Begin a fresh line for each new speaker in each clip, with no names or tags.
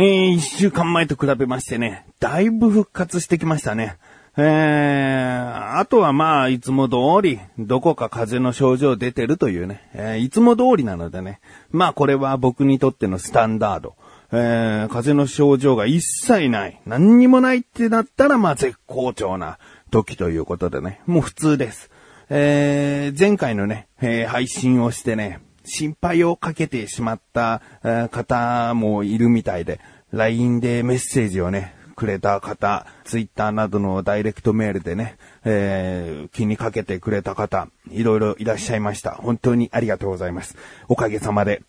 えー、一週間前と比べましてね、だいぶ復活してきましたね。えー、あとはまあ、いつも通り、どこか風邪の症状出てるというね、えー、いつも通りなのでね、まあこれは僕にとってのスタンダード。えー、風邪の症状が一切ない、何にもないってなったらまあ絶好調な時ということでね、もう普通です。えー、前回のね、えー、配信をしてね、心配をかけてしまった方もいるみたいで、LINE でメッセージをね、くれた方、Twitter などのダイレクトメールでね、えー、気にかけてくれた方、いろいろいらっしゃいました。本当にありがとうございます。おかげさまで、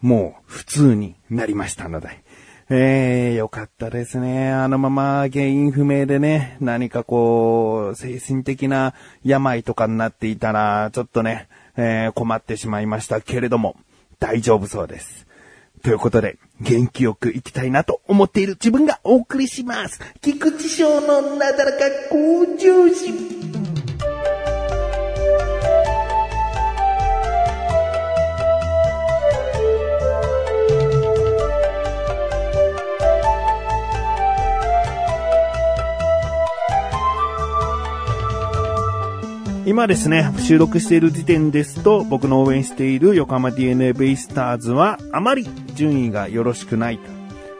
もう普通になりましたので。えー、よかったですね。あのまま原因不明でね、何かこう、精神的な病とかになっていたら、ちょっとね、えー、困ってしまいましたけれども、大丈夫そうです。ということで、元気よく行きたいなと思っている自分がお送りします。菊池賞のなだらか向上心。今ですね、収録している時点ですと、僕の応援している横浜 DNA ベイスターズは、あまり順位がよろしくない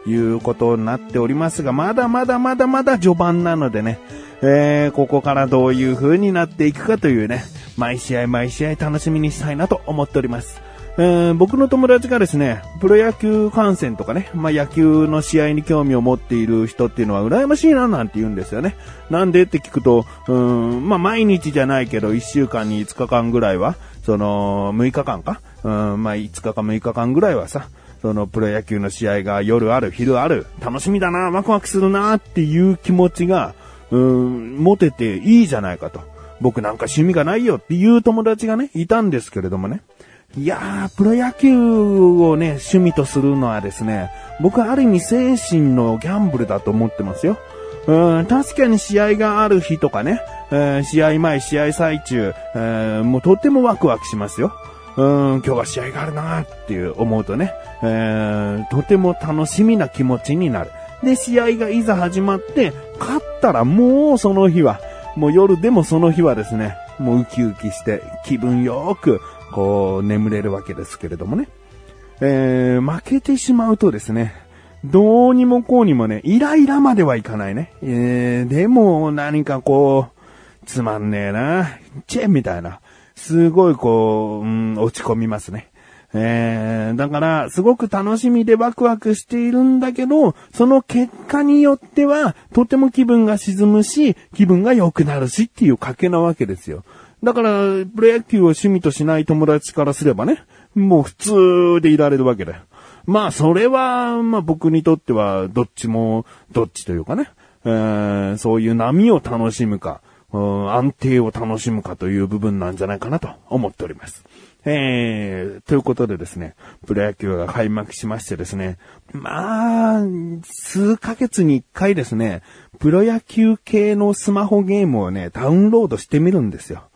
ということになっておりますが、まだまだまだまだ序盤なのでね、えー、ここからどういう風になっていくかというね、毎試合毎試合楽しみにしたいなと思っております。えー、僕の友達がですね、プロ野球観戦とかね、まあ、野球の試合に興味を持っている人っていうのは羨ましいななんて言うんですよね。なんでって聞くと、うん、まあ、毎日じゃないけど、1週間に5日間ぐらいは、その、6日間かうん、まあ、5日か6日間ぐらいはさ、そのプロ野球の試合が夜ある、昼ある、楽しみだな、ワクワクするなっていう気持ちが、うん、持てていいじゃないかと。僕なんか趣味がないよっていう友達がね、いたんですけれどもね。いやー、プロ野球をね、趣味とするのはですね、僕はある意味精神のギャンブルだと思ってますよ。うん、確かに試合がある日とかね、えー、試合前、試合最中、えー、もうとってもワクワクしますよ。うん、今日は試合があるなーっていう思うとね、えー、とても楽しみな気持ちになる。で、試合がいざ始まって、勝ったらもうその日は、もう夜でもその日はですね、もうウキウキして気分よくこう、眠れるわけですけれどもね。えー、負けてしまうとですね、どうにもこうにもね、イライラまではいかないね。えー、でも何かこう、つまんねえな、チェンみたいな。すごいこう、うん、落ち込みますね。えー、だから、すごく楽しみでワクワクしているんだけど、その結果によっては、とても気分が沈むし、気分が良くなるしっていう賭けなわけですよ。だから、プロ野球を趣味としない友達からすればね、もう普通でいられるわけだよ。まあ、それは、まあ僕にとっては、どっちも、どっちというかね、えー、そういう波を楽しむか、安定を楽しむかという部分なんじゃないかなと思っております。えー、ということでですね、プロ野球が開幕しましてですね、まあ、数ヶ月に一回ですね、プロ野球系のスマホゲームをね、ダウンロードしてみるんですよ。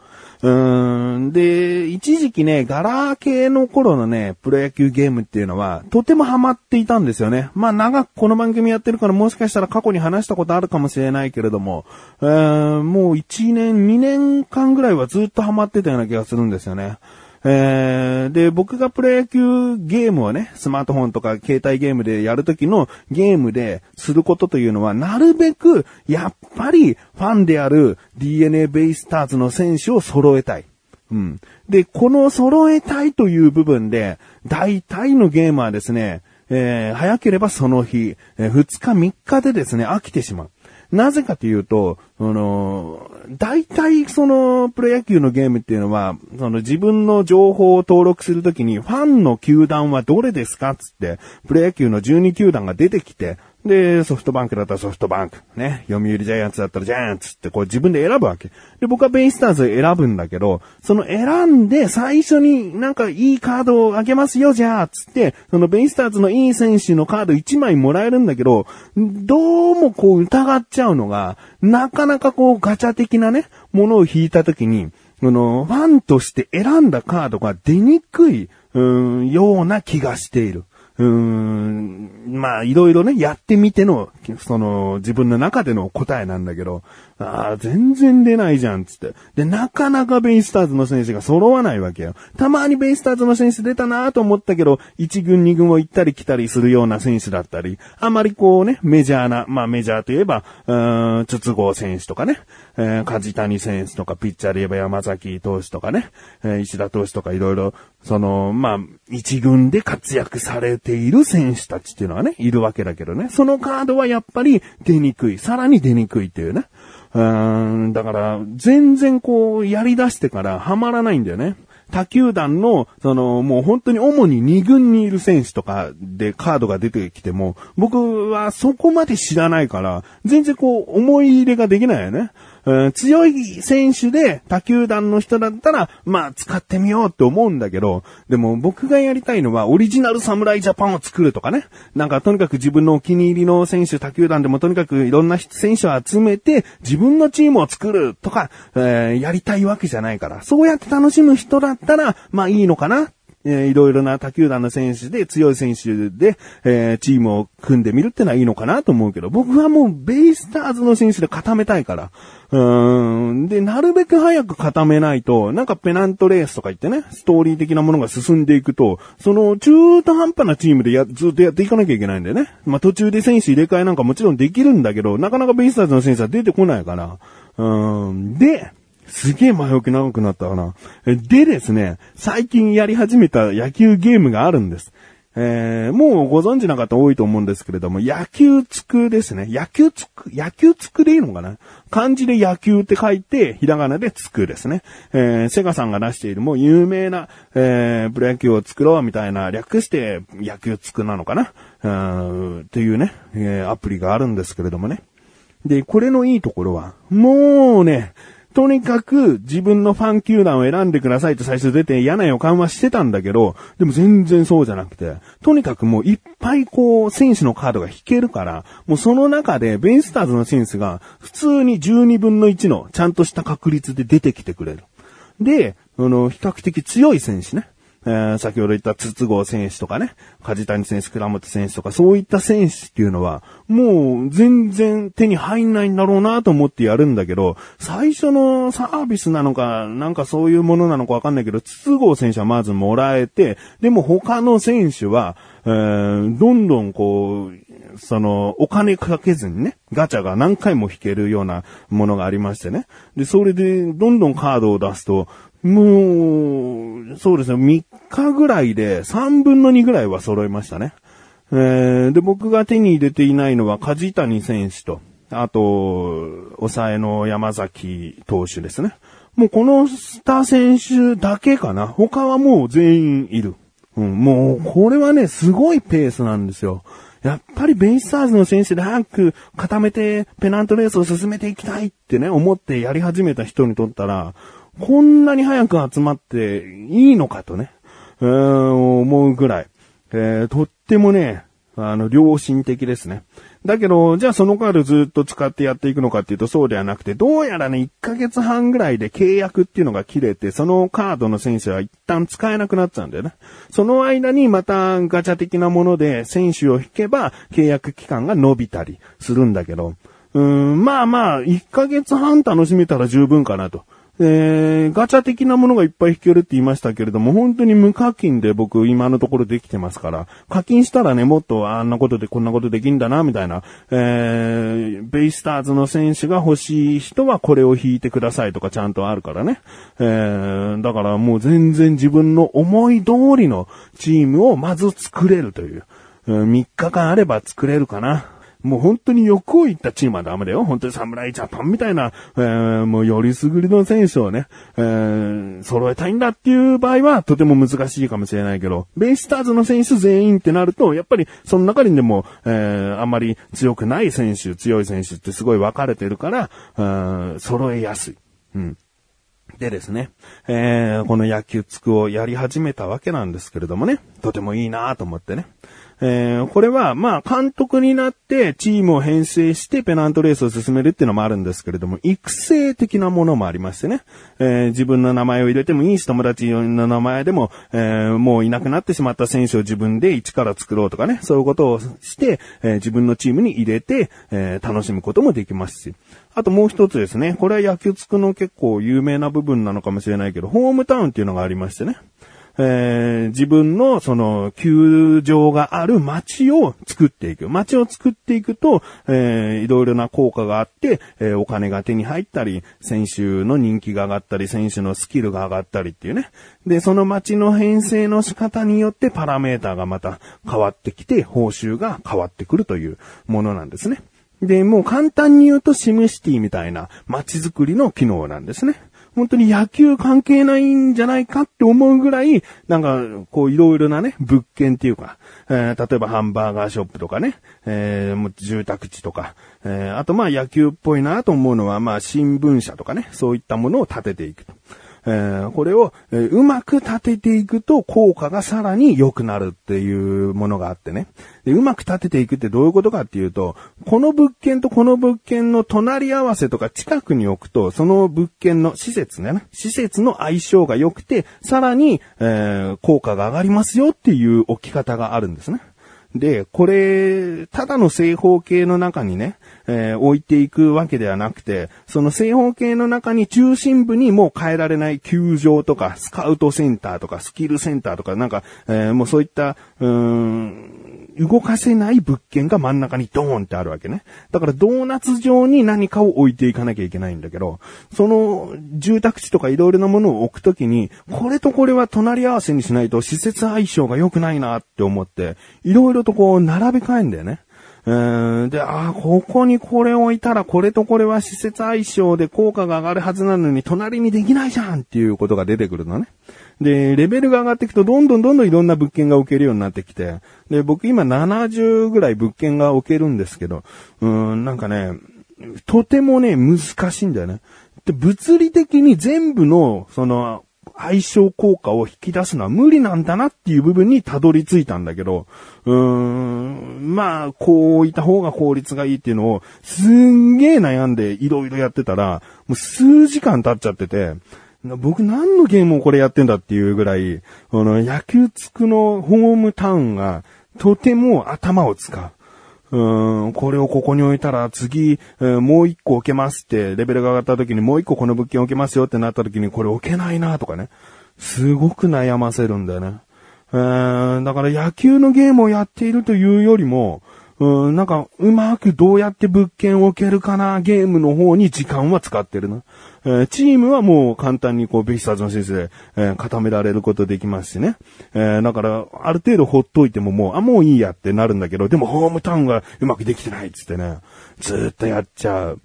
ん。で、一時期ね、ガラー系の頃のね、プロ野球ゲームっていうのは、とてもハマっていたんですよね。まあ長くこの番組やってるからもしかしたら過去に話したことあるかもしれないけれども、うー、もう1年、2年間ぐらいはずっとハマってたような気がするんですよね。えー、で、僕がプロ野球ゲームをね、スマートフォンとか携帯ゲームでやるときのゲームですることというのは、なるべく、やっぱり、ファンである DNA ベイスターズの選手を揃えたい。うん。で、この揃えたいという部分で、大体のゲームはですね、えー、早ければその日、えー、2日3日でですね、飽きてしまう。なぜかというと、あの、大体そのプロ野球のゲームっていうのは、その自分の情報を登録するときに、ファンの球団はどれですかつって、プロ野球の12球団が出てきて、で、ソフトバンクだったらソフトバンク。ね。読売ジャイアンツだったらジャイアンツってこう自分で選ぶわけ。で、僕はベイスターズ選ぶんだけど、その選んで最初になんかいいカードをあげますよ、じゃあ、つって、そのベイスターズのいい選手のカード1枚もらえるんだけど、どうもこう疑っちゃうのが、なかなかこうガチャ的なね、ものを引いた時に、あの、ファンとして選んだカードが出にくい、うん、ような気がしている。うーん、まあ、いろいろね、やってみての、その、自分の中での答えなんだけど、ああ、全然出ないじゃん、つって。で、なかなかベイスターズの選手が揃わないわけよ。たまにベイスターズの選手出たなと思ったけど、1軍2軍を行ったり来たりするような選手だったり、あまりこうね、メジャーな、まあメジャーといえば、うーん、筒香選手とかね、えー、梶谷選手とか、ピッチャーで言えば山崎投手とかね、えー、石田投手とかいろいろ、その、まあ、一軍で活躍されている選手たちっていうのはね、いるわけだけどね。そのカードはやっぱり出にくい。さらに出にくいっていうね。うーん、だから、全然こう、やり出してからハマらないんだよね。他球団の、その、もう本当に主に2軍にいる選手とかでカードが出てきても、僕はそこまで知らないから、全然こう、思い入れができないよね。うん、強い選手で他球団の人だったら、まあ使ってみようって思うんだけど、でも僕がやりたいのはオリジナル侍ジャパンを作るとかね。なんかとにかく自分のお気に入りの選手、他球団でもとにかくいろんな選手を集めて自分のチームを作るとか、えー、やりたいわけじゃないから。そうやって楽しむ人だったら、まあいいのかなえー、いろいろな他球団の選手で強い選手で、えー、チームを組んでみるってのはいいのかなと思うけど、僕はもうベイスターズの選手で固めたいから。うーん。で、なるべく早く固めないと、なんかペナントレースとか言ってね、ストーリー的なものが進んでいくと、その中途半端なチームでや、ずっとやっていかなきゃいけないんだよね。まあ、途中で選手入れ替えなんかもちろんできるんだけど、なかなかベイスターズの選手は出てこないから。うん。で、すげえ前置き長くなったかな。でですね、最近やり始めた野球ゲームがあるんです。えー、もうご存知な方多いと思うんですけれども、野球つくですね。野球つく、野球つくでいいのかな漢字で野球って書いて、ひらがなでつくですね。えー、セガさんが出しているもう有名な、えー、プロ野球を作ろうみたいな、略して野球つくなのかなうん、っていうね、えー、アプリがあるんですけれどもね。で、これのいいところは、もうね、とにかく自分のファン球団を選んでくださいと最初出て嫌な予感はしてたんだけど、でも全然そうじゃなくて、とにかくもういっぱいこう、選手のカードが引けるから、もうその中でベイスターズの選手が普通に12分の1のちゃんとした確率で出てきてくれる。で、あの、比較的強い選手ね。えー、先ほど言った筒香選手とかね、梶谷選手、倉本選手とか、そういった選手っていうのは、もう全然手に入んないんだろうなと思ってやるんだけど、最初のサービスなのか、なんかそういうものなのかわかんないけど、筒香選手はまずもらえて、でも他の選手は、えー、どんどんこう、その、お金かけずにね、ガチャが何回も引けるようなものがありましてね。で、それで、どんどんカードを出すと、もう、そうですね、3日ぐらいで3分の2ぐらいは揃いましたね。えー、で、僕が手に入れていないのは梶谷選手と、あと、抑えの山崎投手ですね。もうこのスター選手だけかな。他はもう全員いる。うん、もう、これはね、すごいペースなんですよ。やっぱりベイスターズの選手で早く固めてペナントレースを進めていきたいってね、思ってやり始めた人にとったら、こんなに早く集まっていいのかとね、えーん、思うぐらい、えー、とってもね、あの、良心的ですね。だけど、じゃあそのカードずっと使ってやっていくのかっていうとそうではなくて、どうやらね、1ヶ月半ぐらいで契約っていうのが切れて、そのカードの選手は一旦使えなくなっちゃうんだよね。その間にまたガチャ的なもので選手を引けば契約期間が伸びたりするんだけど、うーん、まあまあ、1ヶ月半楽しめたら十分かなと。えー、ガチャ的なものがいっぱい引けるって言いましたけれども、本当に無課金で僕今のところできてますから、課金したらね、もっとあんなことでこんなことできんだな、みたいな、えー、ベイスターズの選手が欲しい人はこれを引いてくださいとかちゃんとあるからね。えー、だからもう全然自分の思い通りのチームをまず作れるという。3日間あれば作れるかな。もう本当に欲を言ったチームはダメだよ。本当に侍ジャパンみたいな、えー、もうよりすぐりの選手をね、えー、揃えたいんだっていう場合はとても難しいかもしれないけど、ベイスターズの選手全員ってなると、やっぱりその中にでも、えー、あんまり強くない選手、強い選手ってすごい分かれてるから、うん、揃えやすい。うん。でですね、えー、この野球つくをやり始めたわけなんですけれどもね、とてもいいなと思ってね。えー、これは、まあ、監督になってチームを編成してペナントレースを進めるっていうのもあるんですけれども、育成的なものもありましてね、えー、自分の名前を入れてもいいし、友達の名前でも、えー、もういなくなってしまった選手を自分で一から作ろうとかね、そういうことをして、え自分のチームに入れて、え楽しむこともできますし、あともう一つですね、これは野球つくの結構有名な部分なのかもしれないけど、ホームタウンっていうのがありましてね。えー、自分のその球場がある街を作っていく。街を作っていくと、えー、いろいろな効果があって、えー、お金が手に入ったり、選手の人気が上がったり、選手のスキルが上がったりっていうね。で、その街の編成の仕方によってパラメーターがまた変わってきて、報酬が変わってくるというものなんですね。で、もう簡単に言うとシムシティみたいな街づくりの機能なんですね。本当に野球関係ないんじゃないかって思うぐらい、なんか、こういろいろなね、物件っていうか、えー、例えばハンバーガーショップとかね、えー、住宅地とか、えー、あとまあ野球っぽいなと思うのは、まあ新聞社とかね、そういったものを建てていくと。えー、これを、えー、うまく立てていくと効果がさらに良くなるっていうものがあってね。で、うまく立てていくってどういうことかっていうと、この物件とこの物件の隣り合わせとか近くに置くと、その物件の施設ね、施設の相性が良くて、さらに、えー、効果が上がりますよっていう置き方があるんですね。で、これ、ただの正方形の中にね、えー、置いていくわけではなくて、その正方形の中に中心部にもう変えられない球場とか、スカウトセンターとか、スキルセンターとか、なんか、えー、もうそういった、うーん、動かせない物件が真ん中にドーンってあるわけね。だからドーナツ状に何かを置いていかなきゃいけないんだけど、その住宅地とかいろいろなものを置くときに、これとこれは隣り合わせにしないと施設相性が良くないなって思って、いろいろとこう並べ替えんだよね。うん、で、ああ、ここにこれ置いたらこれとこれは施設相性で効果が上がるはずなのに隣にできないじゃんっていうことが出てくるのね。で、レベルが上がっていくとどんどんどんどんいろんな物件が置けるようになってきて、で、僕今70ぐらい物件が置けるんですけど、うん、なんかね、とてもね、難しいんだよね。で、物理的に全部の、その、相性効果を引き出すのは無理なんだなっていう部分にたどり着いたんだけど、うーん、まあ、こう置いた方が効率がいいっていうのを、すんげえ悩んでいろいろやってたら、もう数時間経っちゃってて、僕何のゲームをこれやってんだっていうぐらい、あの、野球つくのホームタウンがとても頭を使う。うーん、これをここに置いたら次、え、もう一個置けますって、レベルが上がった時にもう一個この物件置けますよってなった時にこれ置けないなとかね。すごく悩ませるんだよね。えー、だから野球のゲームをやっているというよりも、うん、なんか、うまくどうやって物件を置けるかな、ゲームの方に時間は使ってるな。えー、チームはもう簡単にこう、ベイスターズの先生で、えー、固められることできますしね。えー、だから、ある程度ほっといてももう、あ、もういいやってなるんだけど、でもホームタウンがうまくできてないっつってね、ずっとやっちゃう。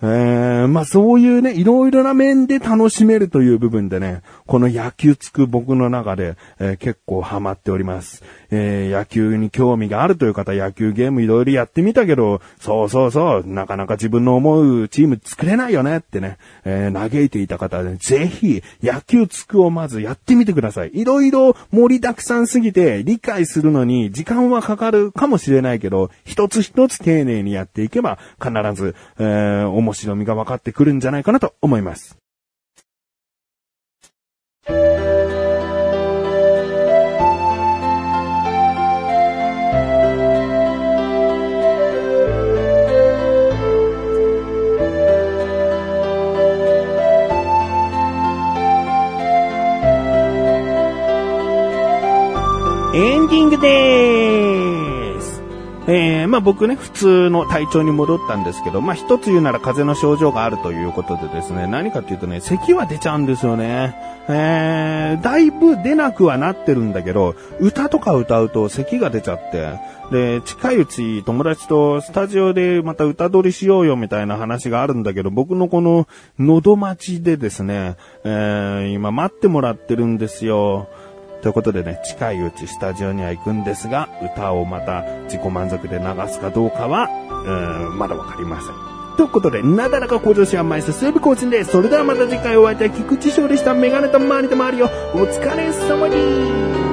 えー、まあそういうね、いろいろな面で楽しめるという部分でね、この野球つく僕の中で、えー、結構ハマっております。えー、野球に興味があるという方、野球ゲームいろいろやってみたけど、そうそうそう、なかなか自分の思うチーム作れないよねってね、え、嘆いていた方で、ぜひ、野球つくをまずやってみてください。いろいろ盛りだくさんすぎて、理解するのに時間はかかるかもしれないけど、一つ一つ丁寧にやっていけば、必ず、えー、面白みが分かってくるんじゃないかなと思います。エンディングでーす。えー、まあ僕ね、普通の体調に戻ったんですけど、まあ一つ言うなら風邪の症状があるということでですね、何かっていうとね、咳は出ちゃうんですよね。えー、だいぶ出なくはなってるんだけど、歌とか歌うと咳が出ちゃって、で、近いうち友達とスタジオでまた歌取りしようよみたいな話があるんだけど、僕のこの喉待ちでですね、えー、今待ってもらってるんですよ。ということでね、近いうちスタジオには行くんですが、歌をまた自己満足で流すかどうかは、うん、まだわかりません。ということで、なだらか向上心甘いす、水部更新です。それではまた次回お会いいたい菊池翔でした。メガネと周りと周りをお疲れ様です。